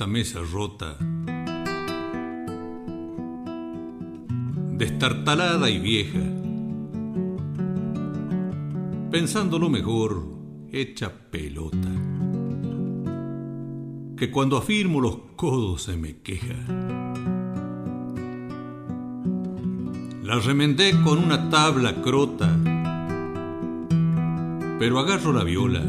Esta mesa rota, destartalada y vieja, pensando lo mejor, hecha pelota, que cuando afirmo los codos se me queja. La remendé con una tabla crota, pero agarro la viola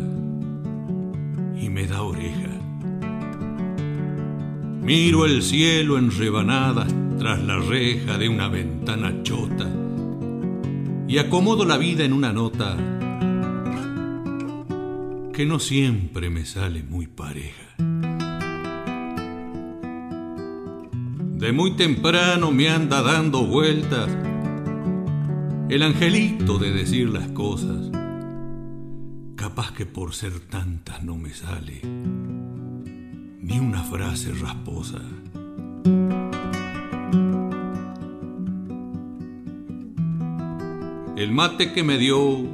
Miro el cielo en rebanadas tras la reja de una ventana chota y acomodo la vida en una nota que no siempre me sale muy pareja. De muy temprano me anda dando vueltas el angelito de decir las cosas. Capaz que por ser tantas no me sale ni una frase rasposa. El mate que me dio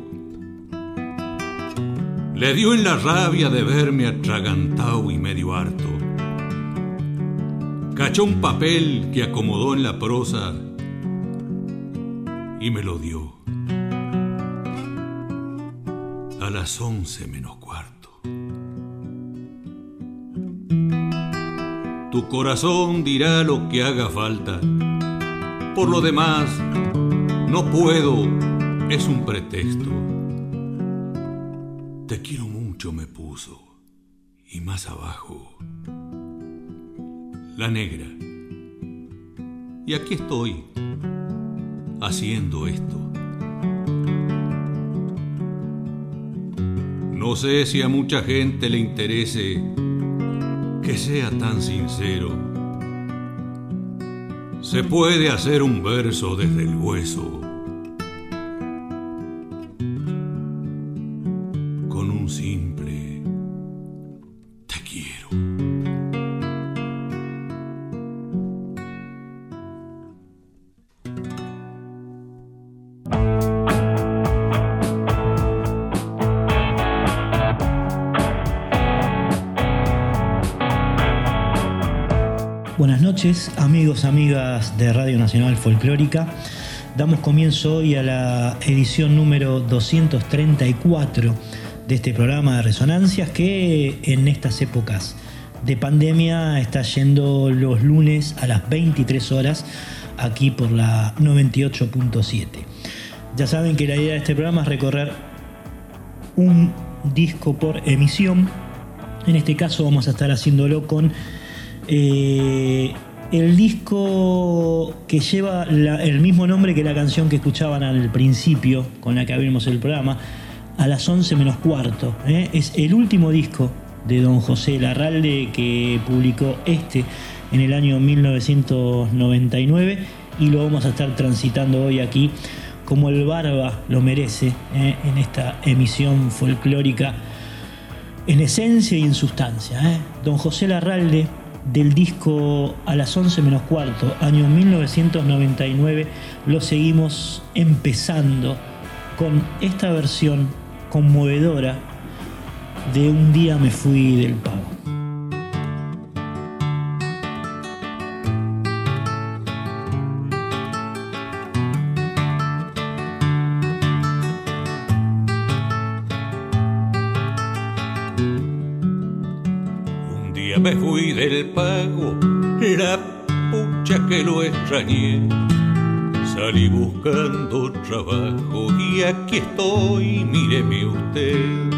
le dio en la rabia de verme atragantado y medio harto. Cachó un papel que acomodó en la prosa y me lo dio. A las once menos cuarto. Tu corazón dirá lo que haga falta. Por lo demás, no puedo, es un pretexto. Te quiero mucho, me puso. Y más abajo, la negra. Y aquí estoy, haciendo esto. No sé si a mucha gente le interese que sea tan sincero. Se puede hacer un verso desde el hueso noches, amigos, amigas de Radio Nacional Folclórica. Damos comienzo hoy a la edición número 234 de este programa de resonancias que en estas épocas de pandemia está yendo los lunes a las 23 horas aquí por la 98.7. Ya saben que la idea de este programa es recorrer un disco por emisión. En este caso vamos a estar haciéndolo con eh, el disco que lleva el mismo nombre que la canción que escuchaban al principio, con la que abrimos el programa, a las 11 menos cuarto. ¿eh? Es el último disco de don José Larralde que publicó este en el año 1999 y lo vamos a estar transitando hoy aquí como el Barba lo merece ¿eh? en esta emisión folclórica en esencia y en sustancia. Don José Larralde del disco A las 11 menos cuarto, año 1999, lo seguimos empezando con esta versión conmovedora de Un día me fui del pago. Del pago, la pucha que lo extrañé. Salí buscando trabajo y aquí estoy, míreme usted.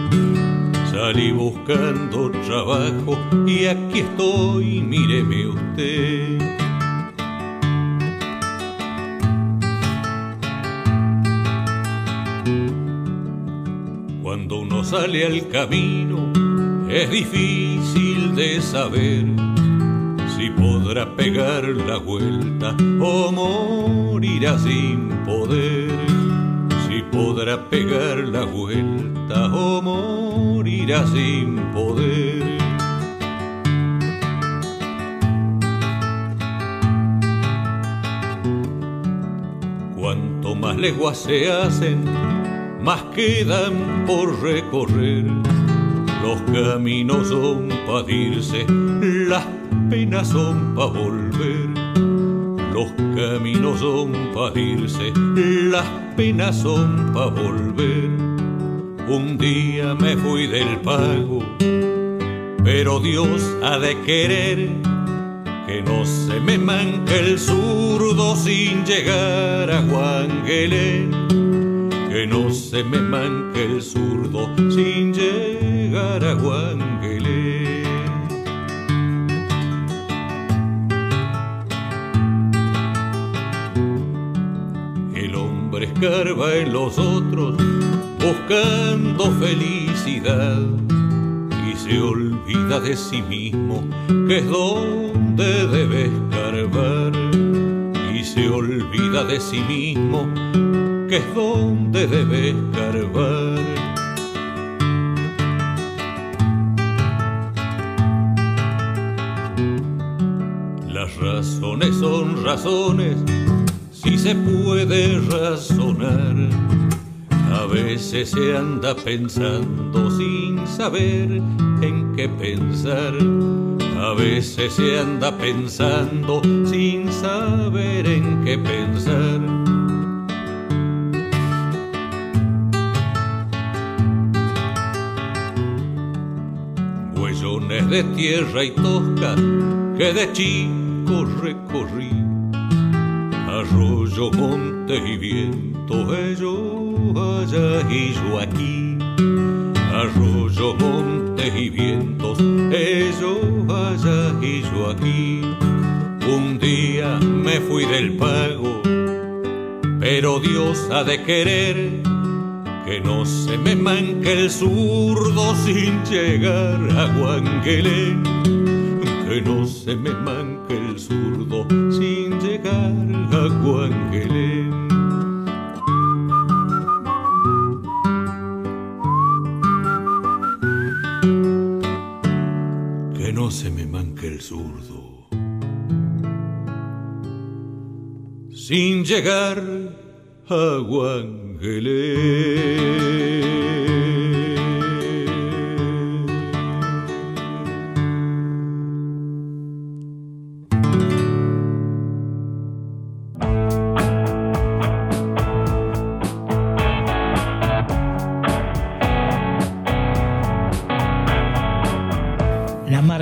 Salí buscando trabajo y aquí estoy, míreme usted. Cuando uno sale al camino es difícil de saber si podrá pegar la vuelta o morirá sin poder. Si podrá pegar la vuelta o morirá sin poder. Cuanto más leguas se hacen, más quedan por recorrer. Los caminos son para irse, las penas son pa' volver. Los caminos son pa' irse, las penas son pa' volver. Un día me fui del pago, pero Dios ha de querer que no se me manque el zurdo sin llegar a Juan Que no se me manque el zurdo sin llegar a Juan escarba en los otros buscando felicidad y se olvida de sí mismo que es donde debe escarbar y se olvida de sí mismo que es donde debe escarbar. Razones son razones si se puede razonar. A veces se anda pensando sin saber en qué pensar. A veces se anda pensando sin saber en qué pensar. Huellones de tierra y tosca que de recorrí arroyo, monte y viento, ellos allá y yo aquí. Arroyo, monte y vientos, ellos allá y yo aquí. Un día me fui del pago, pero Dios ha de querer que no se me manque el zurdo sin llegar a Guanguelén, que no se me manque zurdo sin llegar que no se me manque el zurdo. Sin llegar a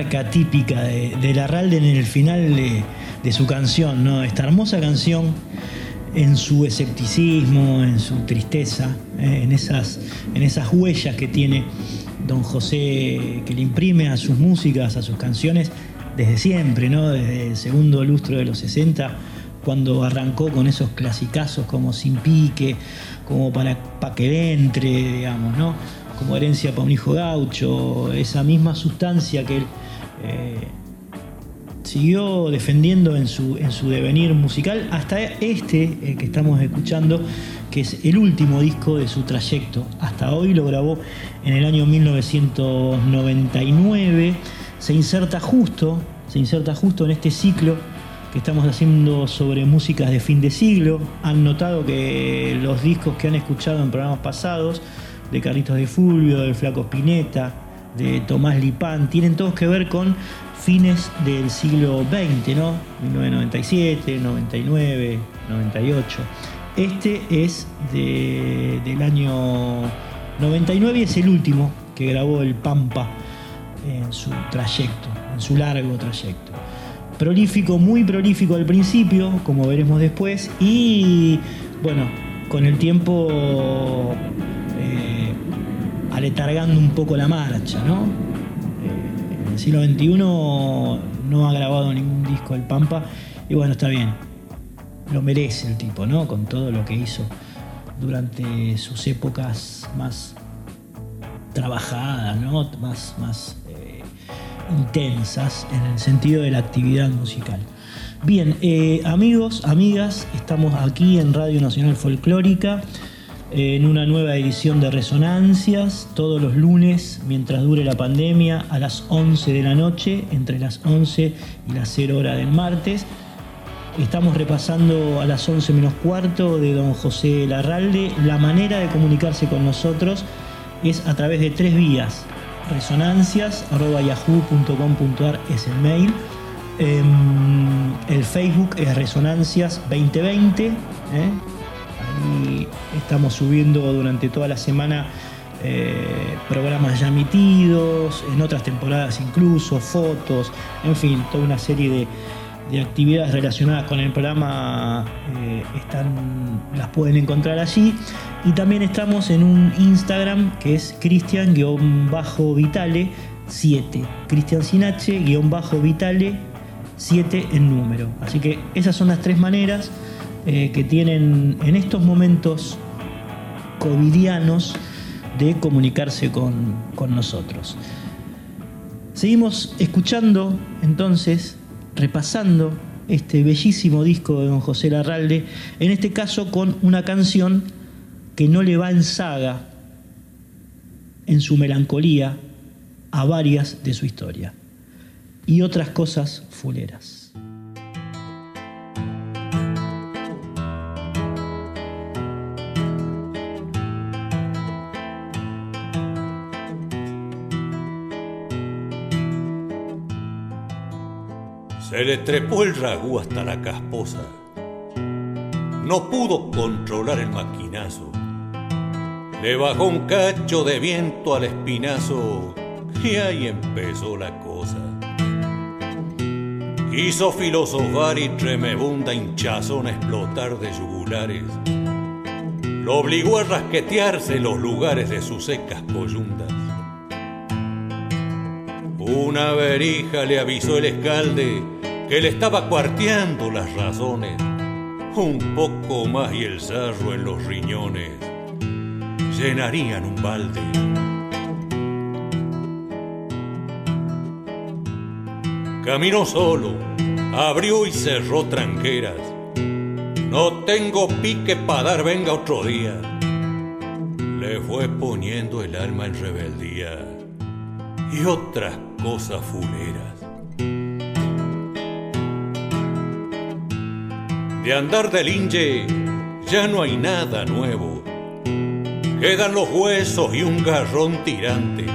Guangelé. típica de, de Larralde en el final de, su canción, ¿no? Esta hermosa canción en su escepticismo, en su tristeza, ¿eh? en, esas, en esas huellas que tiene don José, que le imprime a sus músicas, a sus canciones, desde siempre, ¿no? Desde el segundo lustro de los 60, cuando arrancó con esos clasicazos como Sin Pique, como para, para que entre, digamos, ¿no? Como herencia para un hijo gaucho, esa misma sustancia que él eh, siguió defendiendo en su, en su devenir musical hasta este eh, que estamos escuchando, que es el último disco de su trayecto. Hasta hoy lo grabó en el año 1999. Se inserta justo, se inserta justo en este ciclo que estamos haciendo sobre músicas de fin de siglo. Han notado que los discos que han escuchado en programas pasados, de Carlitos de Fulvio, del Flaco Spinetta, de Tomás Lipán, tienen todos que ver con fines del siglo XX, ¿no? 1997, 99, 98. Este es del año 99 y es el último que grabó el Pampa en su trayecto, en su largo trayecto. prolífico, muy prolífico al principio, como veremos después, y bueno, con el tiempo eh, aletargando un poco la marcha, ¿no? Eh, en el siglo XXI no ha grabado ningún disco del Pampa, y bueno, está bien, lo merece el tipo, ¿no? Con todo lo que hizo durante sus épocas más trabajadas, ¿no? Más, más eh, intensas en el sentido de la actividad musical. Bien, eh, amigos, amigas, estamos aquí en Radio Nacional Folclórica en una nueva edición de Resonancias, todos los lunes, mientras dure la pandemia, a las 11 de la noche, entre las 11 y las 0 horas del martes. Estamos repasando a las 11 menos cuarto de don José Larralde. La manera de comunicarse con nosotros es a través de tres vías. Resonancias.yahoo.com.ar es el mail. Em, el Facebook es Resonancias 2020. Ahí estamos subiendo durante toda la semana eh, programas ya emitidos, en otras temporadas incluso, fotos, en fin, toda una serie de, actividades relacionadas con el programa eh, están, las pueden encontrar allí. Y también estamos en un Instagram que es Cristian-Vitale 7. Cristian Sinache-Vitale 7 en número. Así que esas son las tres maneras eh, que tienen en estos momentos covidianos de comunicarse con, con nosotros. Seguimos escuchando entonces, repasando este bellísimo disco de don José Larralde, en este caso con una canción que no le va en saga en su melancolía a varias de su historia y otras cosas fuleras. Se le trepó el ragú hasta la casposa. No pudo controlar el maquinazo. Le bajó un cacho de viento al espinazo y ahí empezó la cosa. Quiso filosofar y tremebunda hinchazón a explotar de yugulares. Lo obligó a rasquetearse los lugares de sus secas coyundas. Una verija le avisó el escalde que le estaba cuarteando las razones. Un poco más y el sarro en los riñones llenarían un balde. Caminó solo, abrió y cerró tranqueras. No tengo pique para dar, venga otro día. Le fue poniendo el alma en rebeldía y otras cosas fuleras. De andar del inge ya no hay nada nuevo. Quedan los huesos y un garrón tirante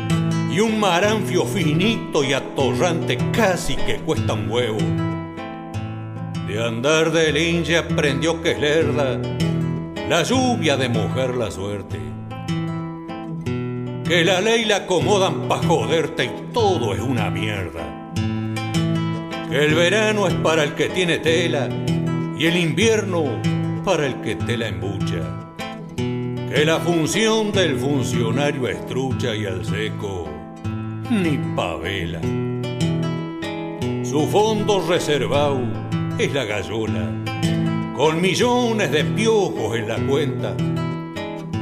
y un maranfio finito y atorrante casi que cuesta un huevo. De andar del inge aprendió que es lerda la lluvia de mojar la suerte. Que la ley la acomodan pa' joderte y todo es una mierda. Que el verano es para el que tiene tela y el invierno para el que te la embucha. Que la función del funcionario es trucha y al seco ni pavela. Su fondo reservado es la gallola, con millones de piojos en la cuenta.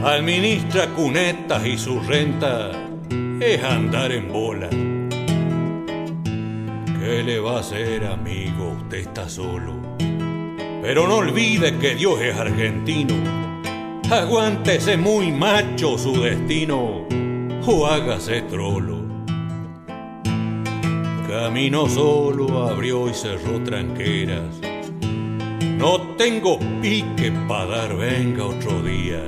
Administra cunetas y su renta es andar en bola. ¿Qué le va a hacer, amigo? Usted está solo pero no olvide que Dios es argentino. Aguántese muy macho su destino o hágase trolo. Camino solo, abrió y cerró tranqueras. No tengo pique para dar, venga otro día.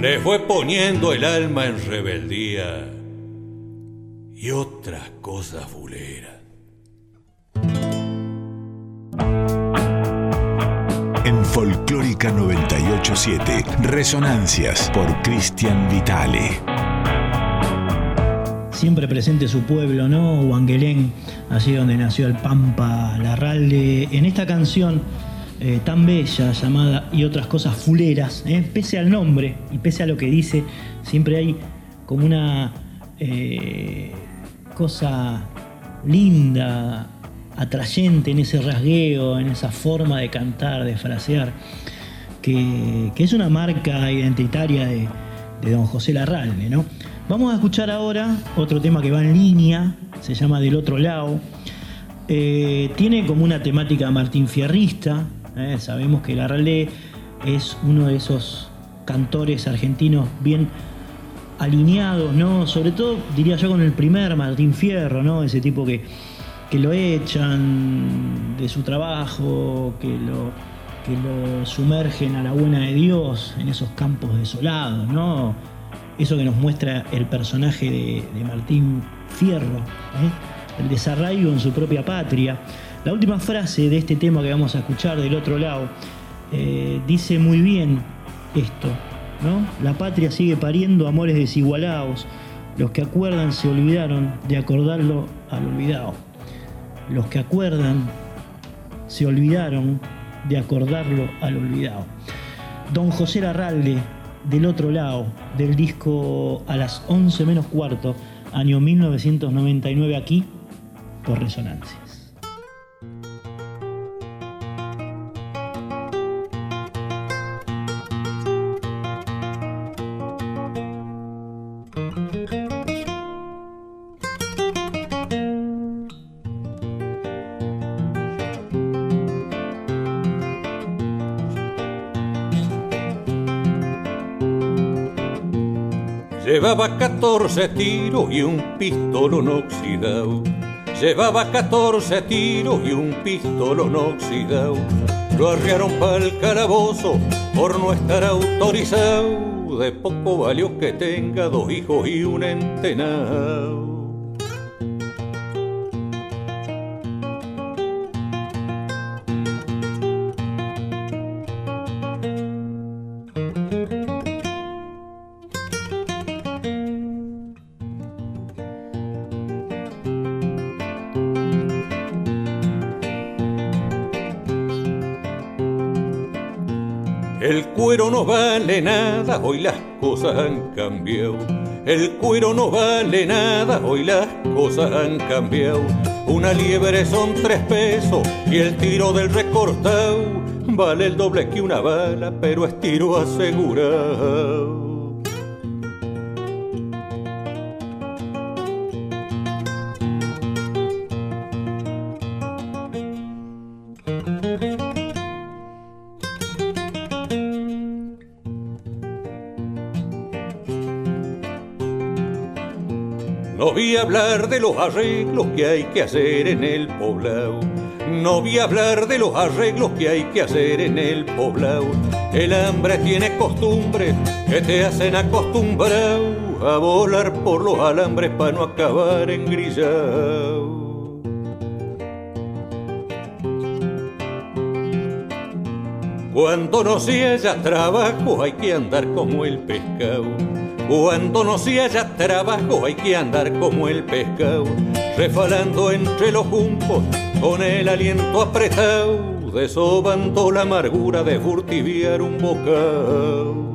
Le fue poniendo el alma en rebeldía y otras cosas fuleras. Folclórica 987. Resonancias por Cristian Vitale. siempre presente su pueblo, ¿no? Huanguelén, allí donde nació el Pampa Larralde. En esta canción eh, tan bella llamada Y otras cosas fuleras, ¿eh? pese al nombre y pese a lo que dice, siempre hay como una eh, cosa linda, atrayente en ese rasgueo, en esa forma de cantar, de frasear, que, es una marca identitaria de, don José Larralde. ¿no? Vamos a escuchar ahora otro tema que va en línea, se llama Del otro lado. tiene como una temática Martín Fierrista, ¿eh? sabemos que Larralde es uno de esos cantores argentinos bien alineados, ¿no? Sobre todo, diría yo, con el primer Martín Fierro, ¿no? Ese tipo que, que lo echan de su trabajo, que lo, que lo sumergen a la buena de Dios en esos campos desolados, ¿no? Eso que nos muestra el personaje de, Martín Fierro, ¿eh? el desarraigo en su propia patria. La última frase de este tema que vamos a escuchar del otro lado eh, dice muy bien esto, ¿no? La patria sigue pariendo amores desigualados. Los que acuerdan se olvidaron de acordarlo al olvidado. Los que acuerdan se olvidaron de acordarlo al olvidado. Don José Larralde, del otro lado, del disco A las 11 menos cuarto, año 1999 aquí, por resonancia. 14 tiros y un pistolón oxidado. Llevaba 14 tiros y un pistolón oxidado. Lo arriaron para el calabozo por no estar autorizado. De poco valió que tenga dos hijos y un entenado. Cuero no vale nada, hoy las cosas han cambiado. El cuero no vale nada, hoy las cosas han cambiado. Una liebre son tres pesos y el tiro del recortado vale el doble que una bala, pero es tiro asegurado. Hablar de los arreglos que hay que hacer en el poblado. No voy a hablar de los arreglos que hay que hacer en el poblado. El hambre tiene costumbres que te hacen acostumbrado a volar por los alambres para no acabar en grillao. Cuando no se haya trabajo hay que andar como el pescado cuando no se haya trabajo hay que andar como el pescado, refalando entre los juncos con el aliento apretado, desobando la amargura de furtiviar un bocado.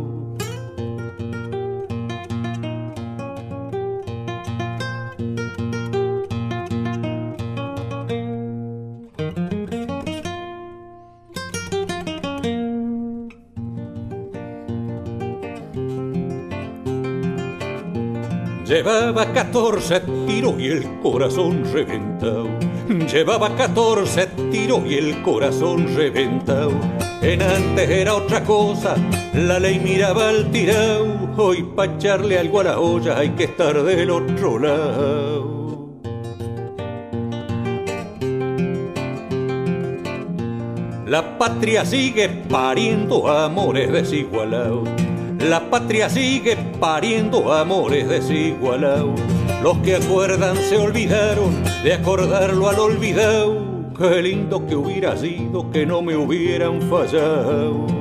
Llevaba 14 tiros y el corazón reventado. Llevaba 14 tiros y el corazón reventado. En antes era otra cosa, la ley miraba al tirado. Hoy pa' echarle algo a la olla hay que estar del otro lado. La patria sigue pariendo amores desigualados la patria sigue pariendo amores desigualados. Los que acuerdan se olvidaron de acordarlo al olvidado. Qué lindo que hubiera sido que no me hubieran fallado.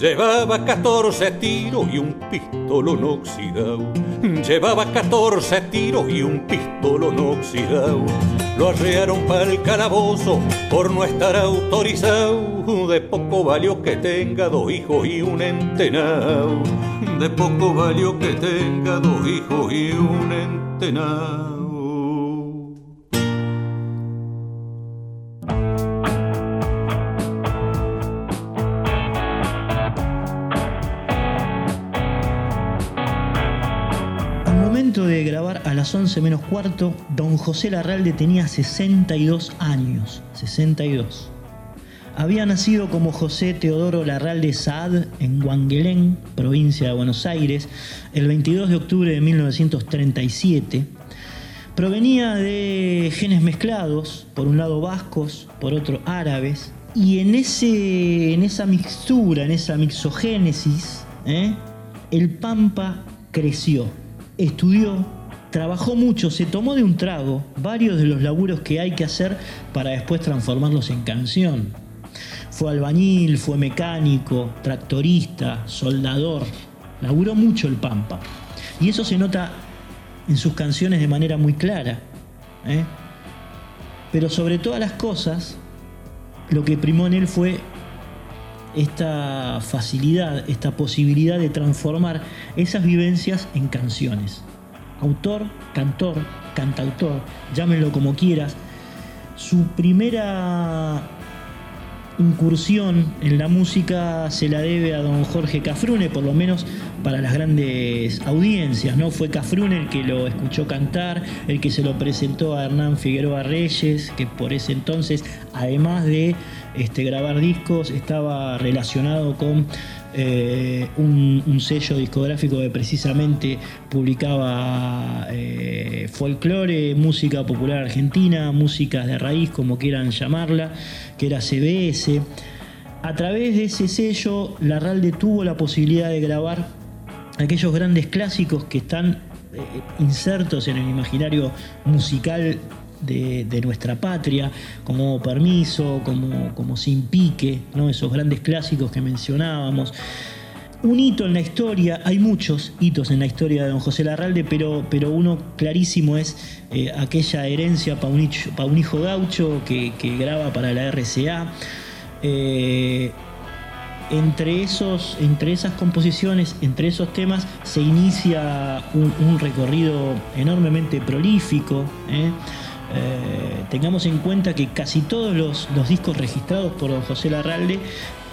Llevaba 14 tiros y un pistolón oxidado. Llevaba 14 tiros y un pistolón oxidado. Lo arrearon para el calabozo por no estar autorizado. De poco valió que tenga dos hijos y un entenado. De poco valió que tenga dos hijos y un entenado. Las 11 menos cuarto, don José Larralde tenía 62 años. 62. Había nacido como José Teodoro Larralde Saad en Guanguelén, provincia de Buenos Aires, el 22 de octubre de 1937. Provenía de genes mezclados, por un lado vascos, por otro árabes, y en, ese, en esa mixtura, en esa mixogénesis, ¿eh? el Pampa creció estudió, trabajó mucho, se tomó de un trago varios de los laburos que hay que hacer para después transformarlos en canción. Fue albañil, fue mecánico, tractorista, soldador. Laburó mucho el Pampa. Y eso se nota en sus canciones de manera muy clara. ¿eh? Pero sobre todas las cosas, lo que primó en él fue esta facilidad, esta posibilidad de transformar esas vivencias en canciones. Autor, cantor, cantautor, llámenlo como quieras. Su primera incursión en la música se la debe a don Jorge Cafrune, por lo menos para las grandes audiencias, ¿no? Fue Cafrune el que lo escuchó cantar, el que se lo presentó a Hernán Figueroa Reyes, que por ese entonces, además de este, grabar discos, estaba relacionado con eh, un, sello discográfico que precisamente publicaba eh, folclore, música popular argentina, músicas de raíz, como quieran llamarla, que era CBS. A través de ese sello, Larralde tuvo la posibilidad de grabar aquellos grandes clásicos que están eh, insertos en el imaginario musical de, nuestra patria, como Permiso, como, como Sin Pique, ¿no? esos grandes clásicos que mencionábamos. Un hito en la historia, hay muchos hitos en la historia de don José Larralde, pero, pero uno clarísimo es eh, aquella herencia para un, hijo gaucho que, graba para la RCA. Eh, entre, esos, entre esas composiciones, entre esos temas, se inicia un, recorrido enormemente prolífico. ¿eh? Eh, tengamos en cuenta que casi todos los, discos registrados por José Larralde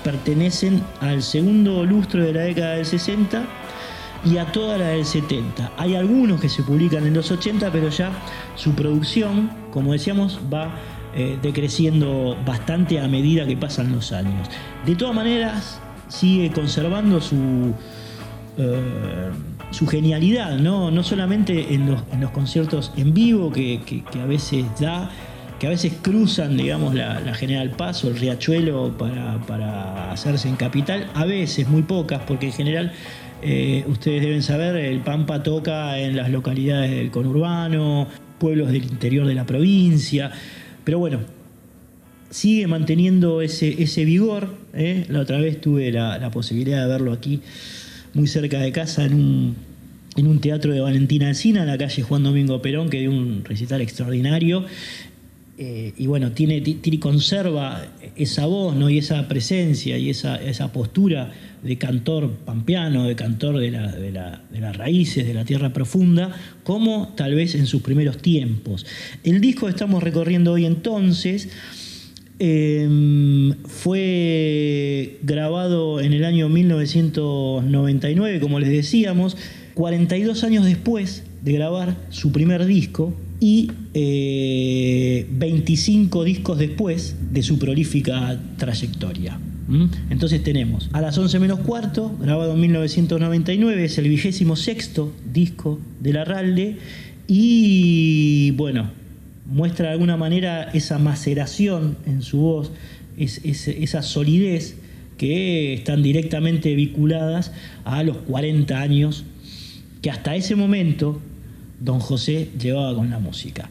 pertenecen al segundo lustro de la década del 60 y a toda la del 70. Hay algunos que se publican en los 80, pero ya su producción, como decíamos, va eh, decreciendo bastante a medida que pasan los años. De todas maneras, sigue conservando su... Eh, su genialidad, ¿no? no solamente en los, conciertos en vivo que, a veces da, que a veces cruzan, digamos, la, General Paz o el Riachuelo para, hacerse en capital, a veces, muy pocas, porque en general eh, ustedes deben saber, el Pampa toca en las localidades del conurbano, pueblos del interior de la provincia, pero bueno, sigue manteniendo ese, ese vigor. ¿eh? La otra vez tuve la posibilidad de verlo aquí muy cerca de casa en un, en un teatro de Valentina Alcina, en la calle Juan Domingo Perón, que dio un recital extraordinario. Eh, y bueno, tiene, tiene, conserva esa voz ¿no? y esa presencia y esa, esa postura de cantor pampeano, de cantor de, de, de, las raíces, de la tierra profunda, como tal vez en sus primeros tiempos. El disco que estamos recorriendo hoy entonces Em, fue grabado en el año 1999, como les decíamos, 42 años después de grabar su primer disco y 25 eh, discos después de su prolífica trayectoria. Entonces tenemos a las 11 menos cuarto, grabado en 1999, es el vigésimo sexto disco de la Ralde y bueno, muestra de alguna manera esa maceración en su voz, esa solidez que están directamente vinculadas a los 40 años que hasta ese momento don José llevaba con la música.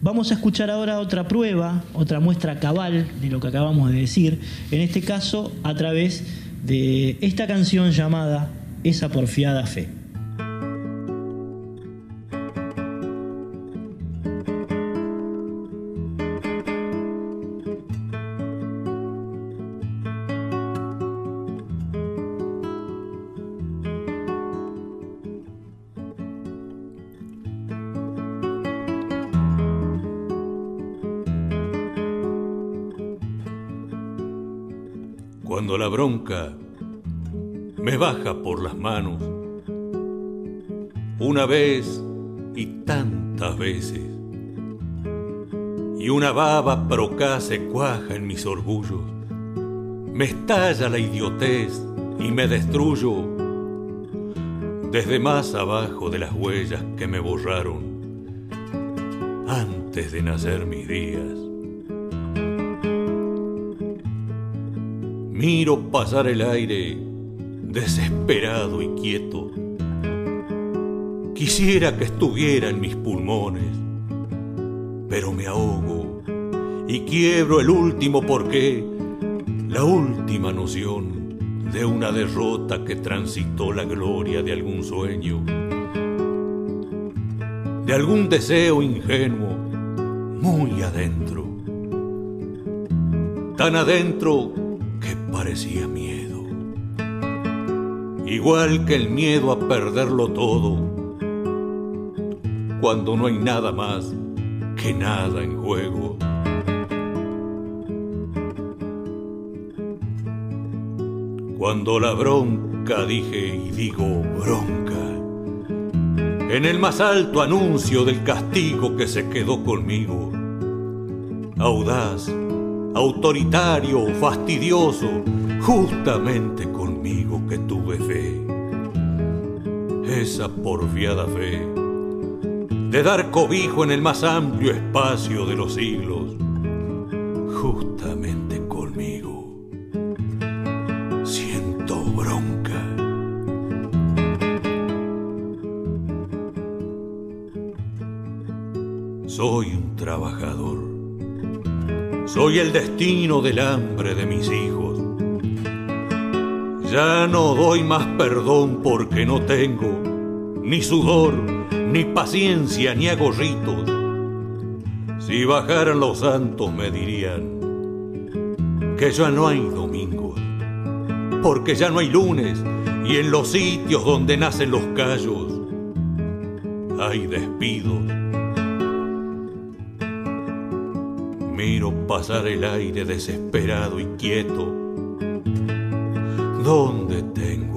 Vamos a escuchar ahora otra prueba, otra muestra cabal de lo que acabamos de decir, en este caso a través de esta canción llamada Esa porfiada fe. Por las manos, una vez y tantas veces, y una baba procá se cuaja en mis orgullos, me estalla la idiotez y me destruyo desde más abajo de las huellas que me borraron antes de nacer mis días. Miro pasar el aire desesperado y quieto. Quisiera que estuviera en mis pulmones, pero me ahogo y quiebro el último porqué, la última noción de una derrota que transitó la gloria de algún sueño, de algún deseo ingenuo muy adentro, tan adentro que parecía miedo. Igual que el miedo a perderlo todo, cuando no hay nada más que nada en juego. Cuando la bronca dije y digo bronca, en el más alto anuncio del castigo que se quedó conmigo, audaz, autoritario, fastidioso, justamente Esa porfiada fe de dar cobijo en el más amplio espacio de los siglos, justamente conmigo. Siento bronca. Soy un trabajador. Soy el destino del hambre de mis hijos. Ya no doy más perdón porque no tengo ni sudor, ni paciencia, ni agorritos. Si bajaran los santos me dirían que ya no hay domingos, porque ya no hay lunes y en los sitios donde nacen los callos hay despidos. Miro pasar el aire desesperado y quieto. ¿Dónde tengo?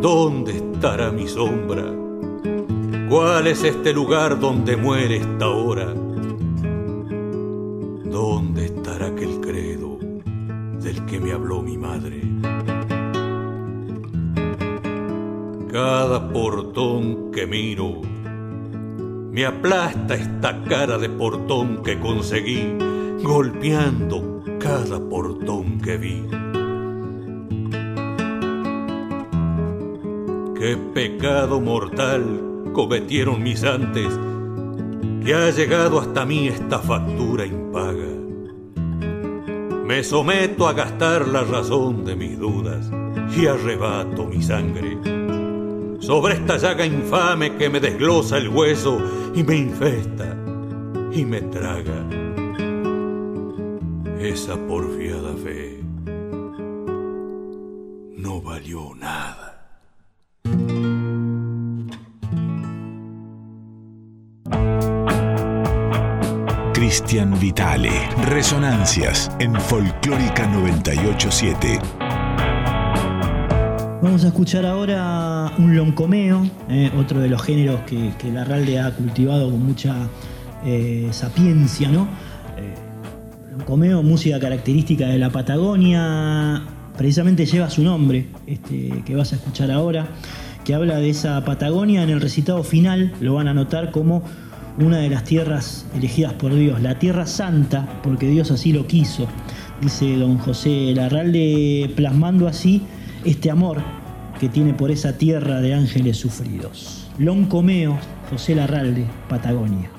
¿Dónde estará mi sombra? ¿Cuál es este lugar donde muere esta hora? ¿Dónde estará aquel credo del que me habló mi madre? Cada portón que miro me aplasta esta cara de portón que conseguí, golpeando cada portón que vi. Qué pecado mortal cometieron mis antes, que ha llegado hasta mí esta factura impaga. Me someto a gastar la razón de mis dudas y arrebato mi sangre sobre esta llaga infame que me desglosa el hueso y me infesta y me traga. Esa porfiada fe no valió nada. Cristian Vitale, Resonancias en Folclórica 987. Vamos a escuchar ahora un loncomeo, eh, otro de los géneros que, que Larralde ha cultivado con mucha eh, sapiencia, ¿no? Eh, loncomeo, música característica de la Patagonia, precisamente lleva su nombre, este, que vas a escuchar ahora, que habla de esa Patagonia en el recitado final, lo van a notar como una de las tierras elegidas por Dios, la tierra santa, porque Dios así lo quiso, dice don José Larralde, plasmando así este amor que tiene por esa tierra de ángeles sufridos. Loncomeo, José Larralde, Patagonia.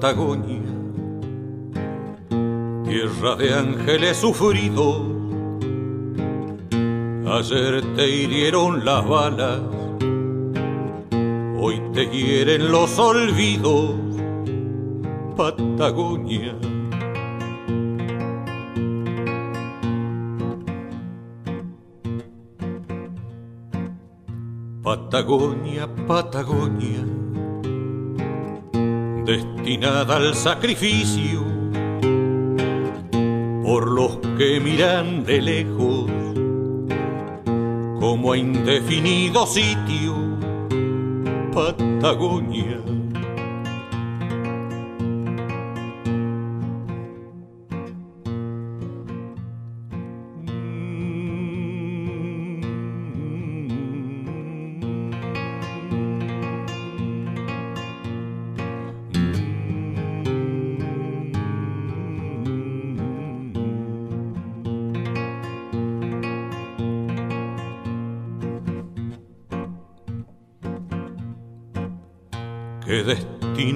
Patagonia, tierra de ángeles sufridos. Ayer te hirieron las balas, hoy te hieren los olvidos, Patagonia. Patagonia, Patagonia, destinada al sacrificio por los que miran de lejos como a indefinido sitio Patagonia.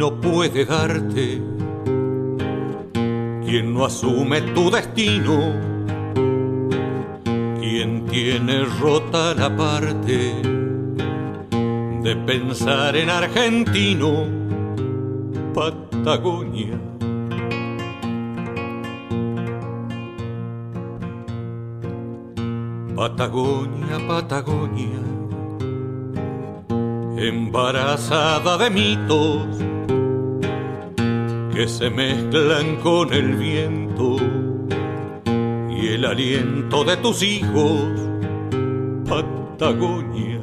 Destino puede darte quien no asume tu destino? Quien tiene rota la parte de pensar en argentino, Patagonia. Patagonia, Patagonia embarazada de mitos que se mezclan con el viento y el aliento de tus hijos, Patagonia.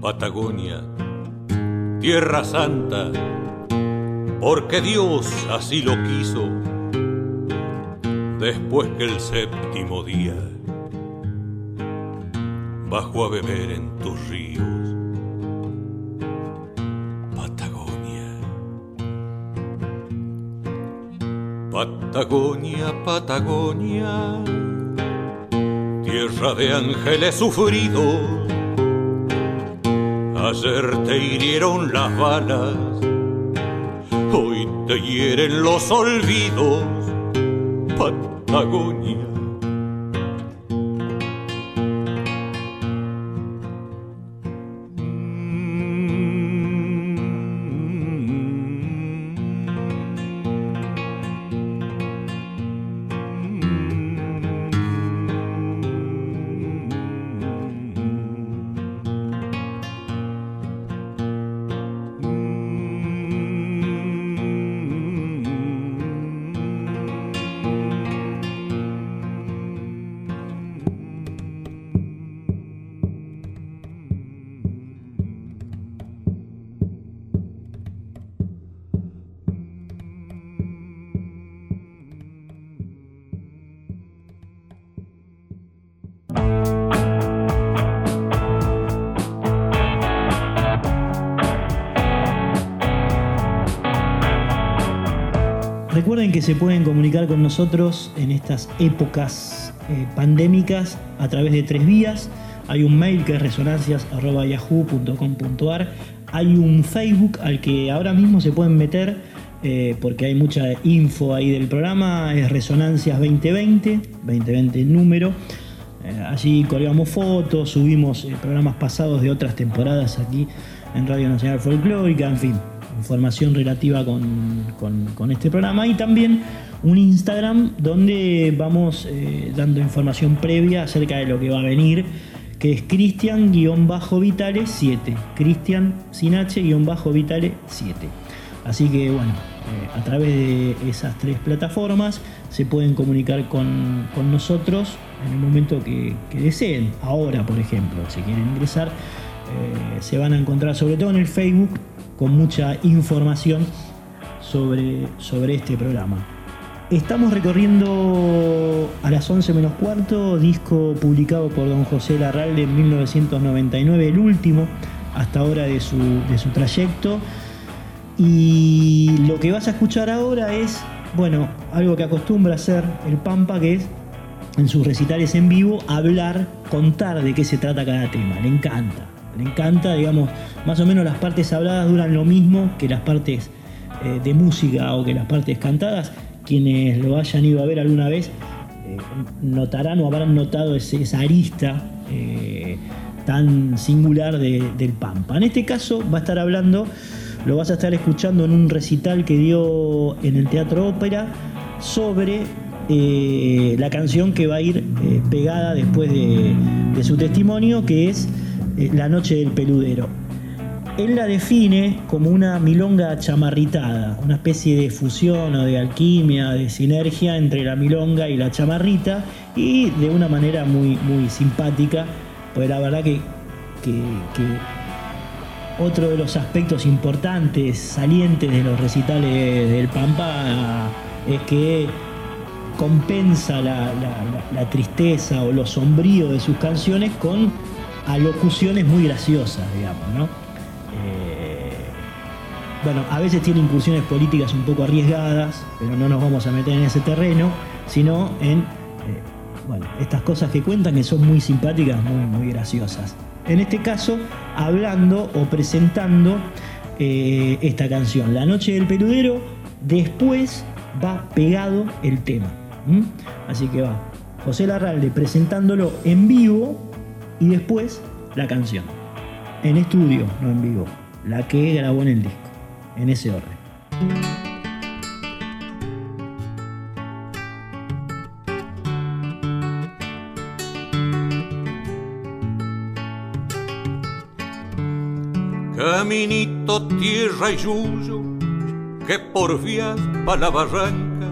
Patagonia, Tierra Santa, porque Dios así lo quiso después que el séptimo día bajo a beber en tus ríos. Patagonia. Patagonia, Patagonia, tierra de ángeles sufridos. Ayer te hirieron las balas, hoy te hieren los olvidos. Patagonia. Se pueden comunicar con nosotros en estas épocas eh, pandémicas a través de tres vías. Hay un mail que es resonancias.yahoo.com.ar. Hay un Facebook al que ahora mismo se pueden meter eh, porque hay mucha info ahí del programa. Es Resonancias 2020, 2020 el número. Eh, allí colgamos fotos, subimos programas pasados de otras temporadas aquí en Radio Nacional Folclórica, en fin, información relativa con, este programa y también un Instagram donde vamos eh, dando información previa acerca de lo que va a venir, que es Cristian-Vitale 7. Cristian sin H-Vitale 7. Así que bueno, eh, a través de esas tres plataformas se pueden comunicar con, nosotros en el momento que, deseen. Ahora, por ejemplo, si quieren ingresar, eh, se van a encontrar sobre todo en el Facebook con mucha información sobre, sobre este programa. Estamos recorriendo a las 11 menos cuarto, disco publicado por don José Larralde en 1999, el último hasta ahora de su, de su trayecto. Y lo que vas a escuchar ahora es, bueno, algo que acostumbra hacer el Pampa, que es en sus recitales en vivo, hablar, contar de qué se trata cada tema. Le encanta. Le encanta, digamos, más o menos las partes habladas duran lo mismo que las partes eh, de música o que las partes cantadas. Quienes lo hayan ido a ver alguna vez eh, notarán o habrán notado esa arista eh, tan singular del Pampa. En este caso va a estar hablando, lo vas a estar escuchando en un recital que dio en el Teatro Ópera sobre la canción que va a ir pegada después de, de, su testimonio, que es La Noche del Peludero. Él la define como una milonga chamarritada, una especie de fusión o de alquimia, de sinergia entre la milonga y la chamarrita, y de una manera muy, muy simpática, pues la verdad que, otro de los aspectos importantes, salientes de los recitales del Pampa, es que compensa la, la tristeza o lo sombrío de sus canciones con alocuciones muy graciosas, digamos, ¿no? bueno, a veces tiene incursiones políticas un poco arriesgadas, pero no nos vamos a meter en ese terreno, sino en eh, bueno, estas cosas que cuentan que son muy simpáticas, muy, muy graciosas. En este caso, hablando o presentando eh, esta canción, La Noche del Peludero, después va pegado el tema. Así que va José Larralde presentándolo en vivo y después la canción. En estudio, no en vivo. La que grabó en el disco en ese orden. Caminito, tierra y yuyo, que por vías pa' la barranca,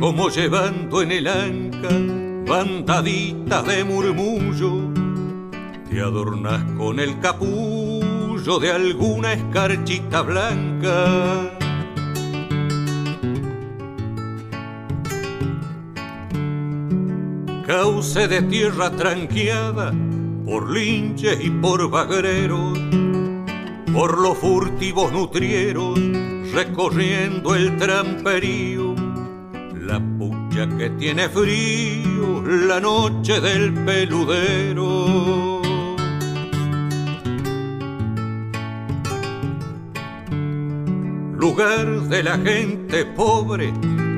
como llevando en el anca bandaditas de murmullo, te adornas con el capullo de alguna escarchita blanca. Cauce de tierra tranqueada por linches y por bagreros, por los furtivos nutrieros, recorriendo el tramperío, pucha que tiene frío, la noche del peludero. lugar de la gente pobre,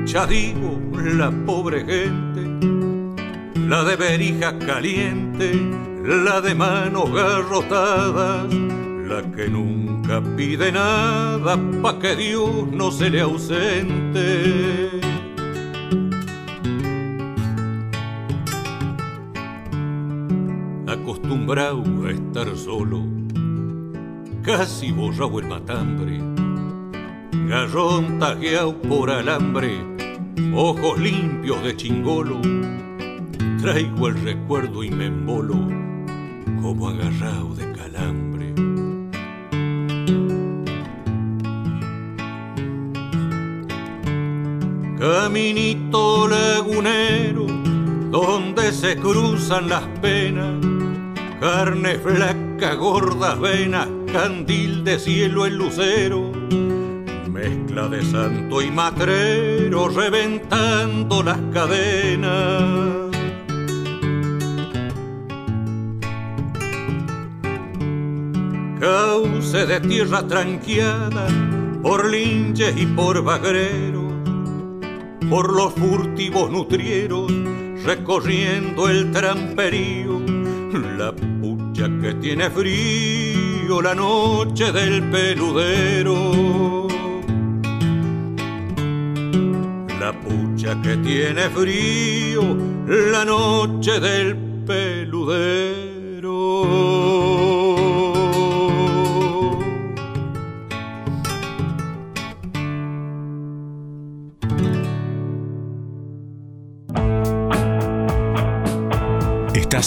ya digo, la pobre gente, la de berija caliente, la de manos garrotadas, la que nunca pide nada pa' que Dios no se le ausente. Acostumbrado a estar solo, casi borrado el matambre. Garrón tajeado por alambre, ojos limpios de chingolo, traigo el recuerdo y me embolo como agarrado de calambre. Caminito lagunero, donde se cruzan las penas, carne flaca, gordas venas, candil de cielo el lucero mezcla de santo y matrero reventando las cadenas. Cauce de tierra tranqueada por linches y por bagreros, por los furtivos nutrieros recorriendo el tramperío, la pucha que tiene frío la noche del peludero. pucha que tiene frío la noche del peludero.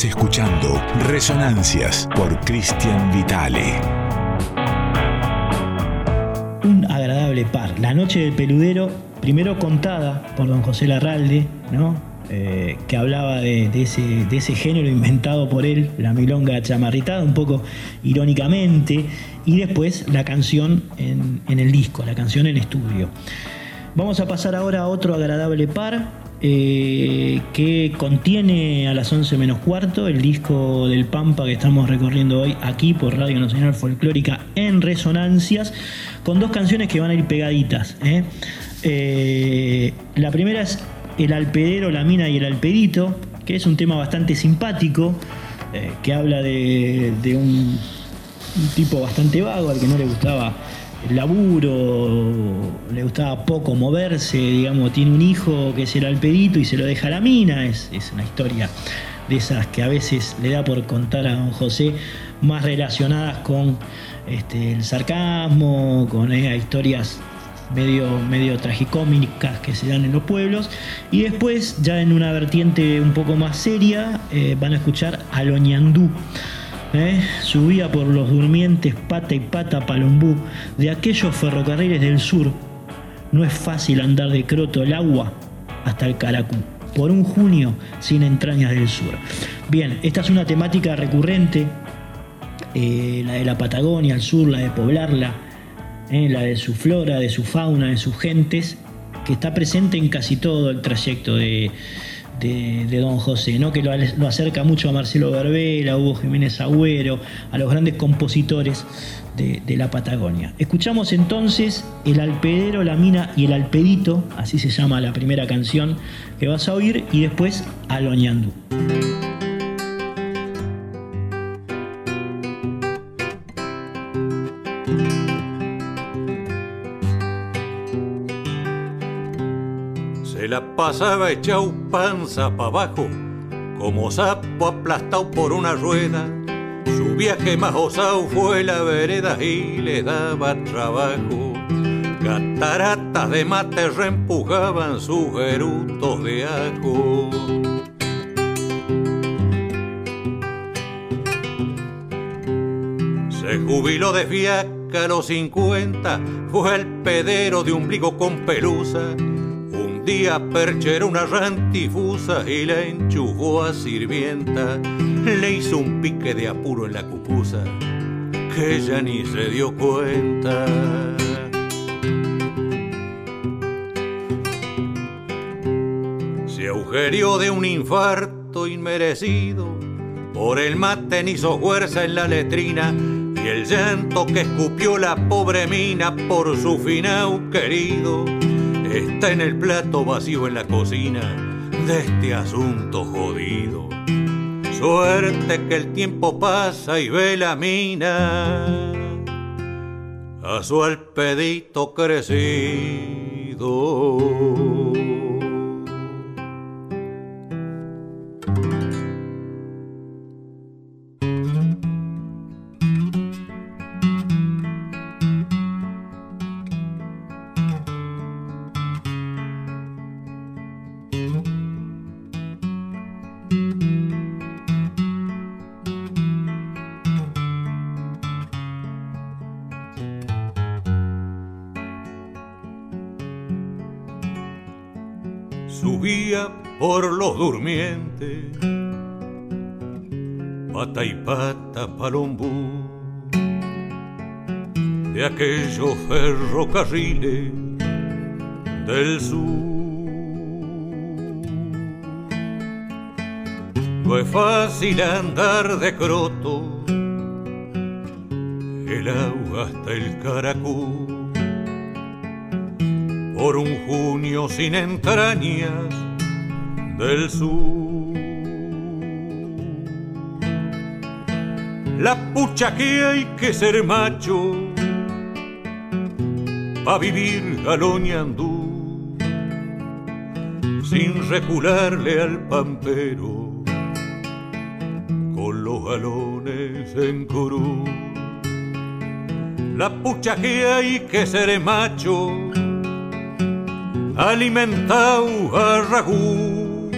Escuchando Resonancias por Cristian Vitale. Un agradable par. La noche del peludero primero contada por don José Larralde, ¿no? Eh, que hablaba de, ese, género inventado por él, la milonga chamarritada, un poco irónicamente, y después la canción en, el disco, la canción en estudio. Vamos a pasar ahora a otro agradable par, eh, que contiene a las 11 menos cuarto el disco del Pampa que estamos recorriendo hoy aquí por Radio Nacional Folclórica en Resonancias, con dos canciones que van a ir pegaditas. ¿eh? Eh, la primera es El alpedero, la mina y el alpedito, que es un tema bastante simpático, que habla de, un tipo bastante vago al que no le gustaba laburo, le gustaba poco moverse, digamos, tiene un hijo que es el alpedito y se lo deja a la mina, es, una historia de esas que a veces le da por contar a don José, más relacionadas con este, el sarcasmo, con eh, historias medio, medio tragicómicas que se dan en los pueblos. Y después, ya en una vertiente un poco más seria, eh, van a escuchar a Loñandú. ¿Eh? subía por los durmientes pata y pata Palombú de aquellos ferrocarriles del sur. No es fácil andar de Croto el agua hasta el Caracú, por un junio sin entrañas del sur. Bien, esta es una temática recurrente, eh, la de la Patagonia, al sur, la de poblarla, ¿eh? la de su flora, de su fauna, de sus gentes, que está presente en casi todo el trayecto de, de, Don José, ¿no? que lo, acerca mucho a Marcelo Verbela, a Hugo Jiménez Agüero, a los grandes compositores de, la Patagonia. Escuchamos entonces El Alpedero, la Mina y el Alpedito, así se llama la primera canción que vas a oír, y después Aloñandú. Pasaba echado panza pa' abajo, como sapo aplastado por una rueda. Su viaje más osado fue la vereda y le daba trabajo. Cataratas de mate reempujaban sus gerutos de ajo. Se jubiló de fiaca a los 50, fue el pedero de ombligo con pelusa día percheró una rantifusa y la enchufó a sirvienta. Le hizo un pique de apuro en la cucusa que ella ni se dio cuenta. Se agujerió de un infarto inmerecido. Por el mate ni hizo fuerza en la letrina y el llanto que escupió la pobre mina por su finao querido está en el plato vacío en la cocina de este asunto jodido. Suerte que el tiempo pasa y ve la mina a su alpedito crecido. Durmientes, pata y pata palombú, de aquellos ferrocarriles del sur. No es fácil andar de croto, el agua hasta el caracú, por un junio sin entrañas del sur. La pucha que hay que ser macho pa' vivir galoñandú sin recularle al pampero con los galones en curú. La pucha que hay que ser macho alimentado a ragú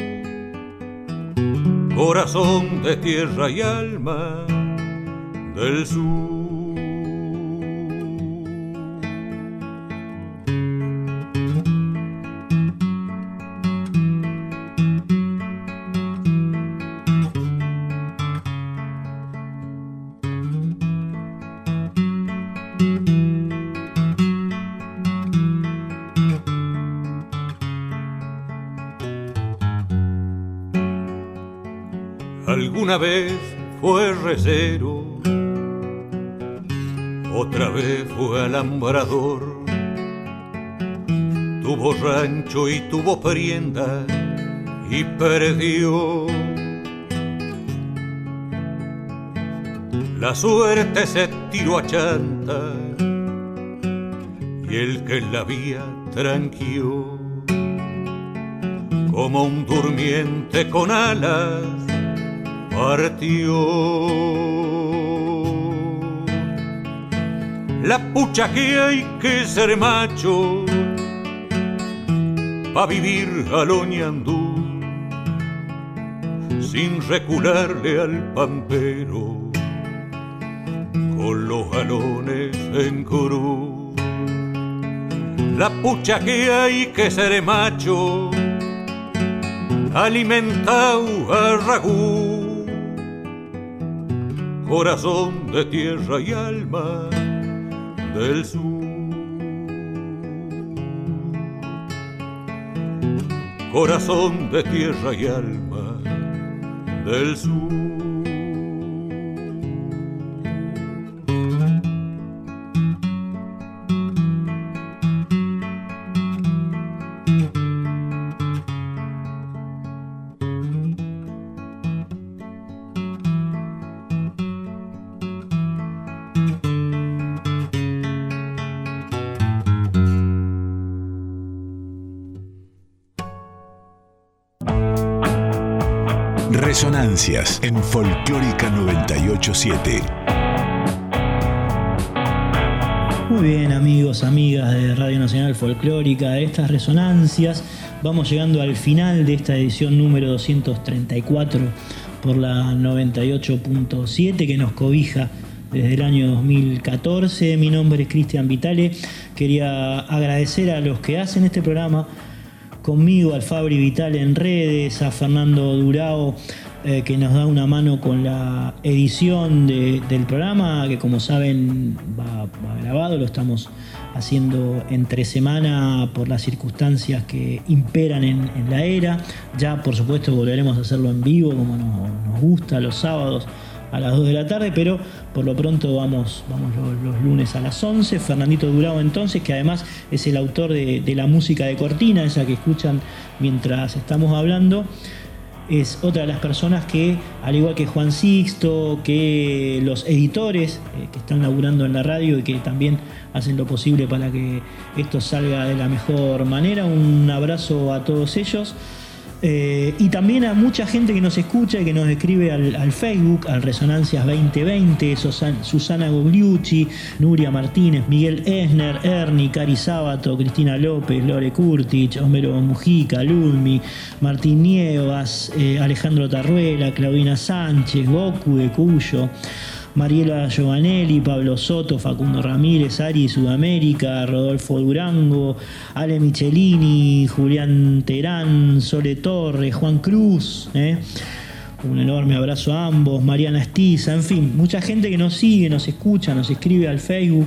corazón de tierra y alma del sur. Tuvo prenda y perdió. La suerte se tiró a chanta y el que la vía tranquió como un durmiente con alas partió. La pucha que hay que ser macho pa' vivir aloñandú sin recularle al pampero con los galones en cruz. La pucha que hay que ser macho alimentado a ragú, corazón de tierra y alma del sur. Corazón de tierra y alma del sur. En Folclórica 987. Muy bien amigos, amigas de Radio Nacional Folclórica, estas resonancias, vamos llegando al final de esta edición número 234 por la 98.7 que nos cobija desde el año 2014. Mi nombre es Cristian Vitale. Quería agradecer a los que hacen este programa conmigo, al Fabri Vitale en redes, a Fernando Durao eh, que nos da una mano con la edición del programa, que como saben va, grabado, lo estamos haciendo entre semana por las circunstancias que imperan en, la era. Ya por supuesto volveremos a hacerlo en vivo como nos, gusta los sábados a las 2 de la tarde, pero por lo pronto vamos, vamos los, lunes a las 11. Fernandito Durao entonces, que además es el autor de la música de Cortina, esa que escuchan mientras estamos hablando es otra de las personas que, al igual que Juan Sixto, que los editores eh, que están laburando en la radio y que también hacen lo posible para que esto salga de la mejor manera, un abrazo a todos ellos. Eh, y también a mucha gente que nos escucha y que nos escribe al, Facebook, al Resonancias 2020, Susana Gogliucci, Nuria Martínez, Miguel Esner, Ernie, Cari Sábato, Cristina López, Lore Curtich, Homero Mujica, Lulmi, Martín Nievas, eh, Alejandro Tarruela, Claudina Sánchez, Goku de Cuyo. Mariela Giovanelli, Pablo Soto, Facundo Ramírez, Ari Sudamérica, Rodolfo Durango, Ale Michelini, Julián Terán, Sole Torres, Juan Cruz. ¿eh? Un enorme abrazo a ambos, Mariana Estiza, en fin, mucha gente que nos sigue, nos escucha, nos escribe al Facebook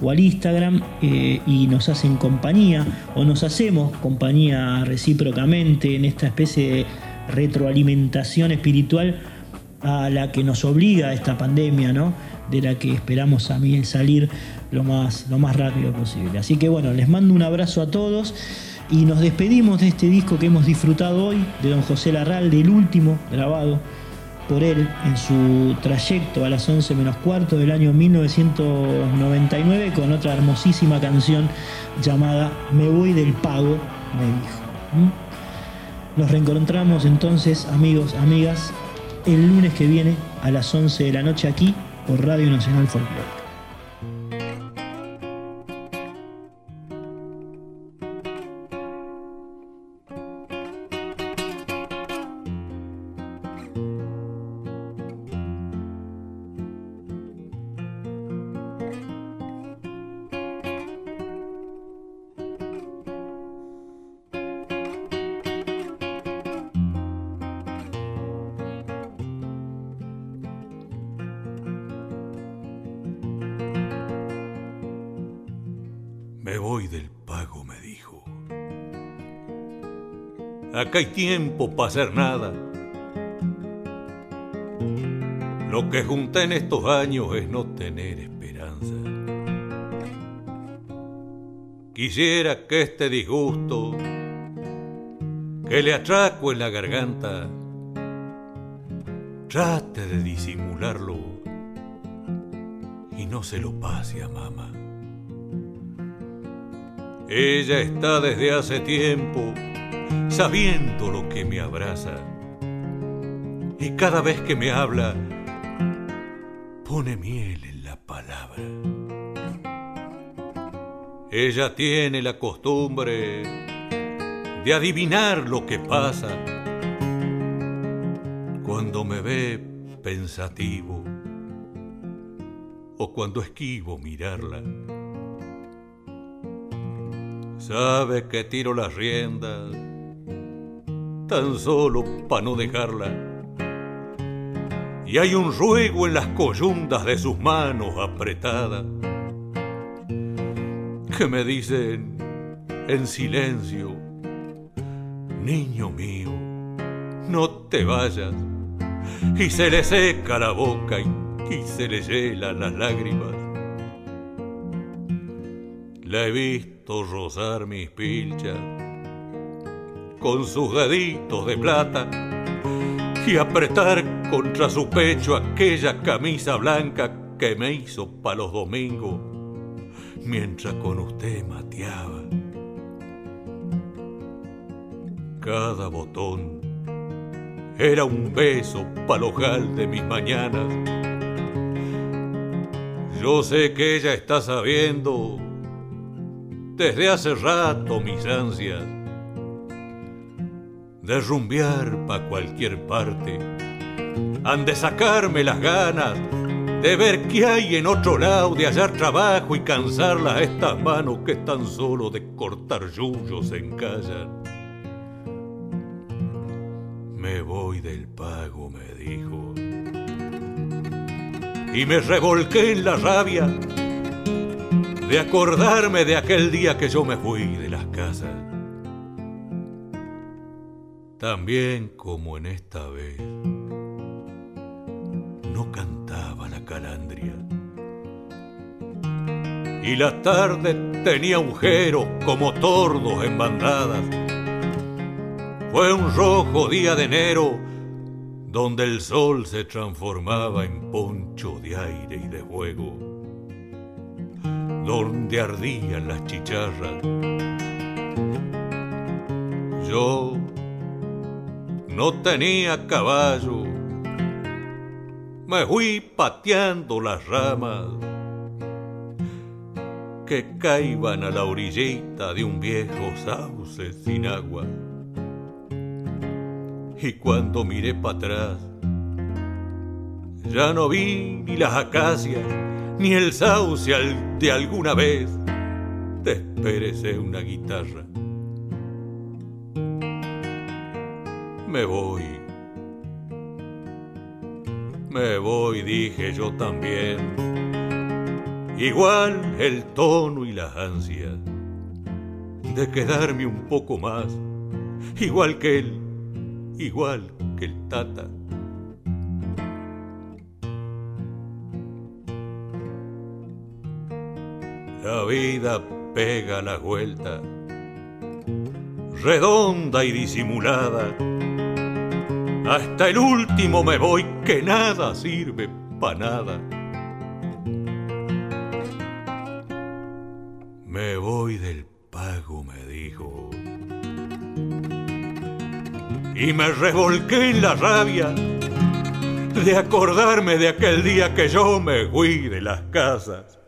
o al Instagram eh, y nos hacen compañía o nos hacemos compañía recíprocamente en esta especie de retroalimentación espiritual a la que nos obliga esta pandemia, ¿no? de la que esperamos salir lo más, lo más rápido posible. Así que bueno, les mando un abrazo a todos y nos despedimos de este disco que hemos disfrutado hoy, de don José Larral, del último grabado por él en su trayecto a las 11 menos cuarto del año 1999 con otra hermosísima canción llamada Me voy del pago, me dijo. Nos reencontramos entonces, amigos, amigas, el lunes que viene a las 11 de la noche aquí por Radio Nacional Folclórica. Acá hay tiempo para hacer nada. Lo que junté en estos años es no tener esperanza. Quisiera que este disgusto que le atraco en la garganta trate de disimularlo y no se lo pase a mamá. Ella está desde hace tiempo sabiendo lo que me abraza y cada vez que me habla pone miel en la palabra. Ella tiene la costumbre de adivinar lo que pasa cuando me ve pensativo o cuando esquivo mirarla. Sabe que tiro las riendas tan solo para no dejarla y hay un ruego en las coyundas de sus manos apretadas que me dicen en silencio, niño mío, no te vayas. Y se le seca la boca y, se le llenan las lágrimas. La he visto rozar mis pilchas con sus deditos de plata y apretar contra su pecho aquella camisa blanca que me hizo pa' los domingos mientras con usted mateaba. Cada botón era un beso palojal de mis mañanas. Yo sé que ella está sabiendo desde hace rato mis ansias de rumbear pa' cualquier parte. Han de sacarme las ganas de ver qué hay en otro lado, de hallar trabajo y cansarlas a estas manos que tan solo de cortar yuyos se encallan. Me voy del pago, me dijo. Y me revolqué en la rabia de acordarme de aquel día que yo me fui de las casas. También como en esta vez no cantaba la calandria. Y la tarde tenía agujeros como tordos en bandadas. Fue un rojo día de enero donde el sol se transformaba en poncho de aire y de fuego, donde ardían las chicharras. Yo no tenía caballo me fui pateando las ramas que caiban a la orillita de un viejo sauce sin agua. Y cuando miré para atrás, ya no vi ni las acacias, ni el sauce de alguna vez desperecé una guitarra. Me voy me voy, dije yo también. Igual el tono y las ansias de quedarme un poco más, igual que él, igual que el tata. La vida pega la vuelta, redonda y disimulada hasta el último me voy, que nada sirve para nada. Me voy del pago, me dijo. Y me revolqué en la rabia de acordarme de aquel día que yo me fui de las casas.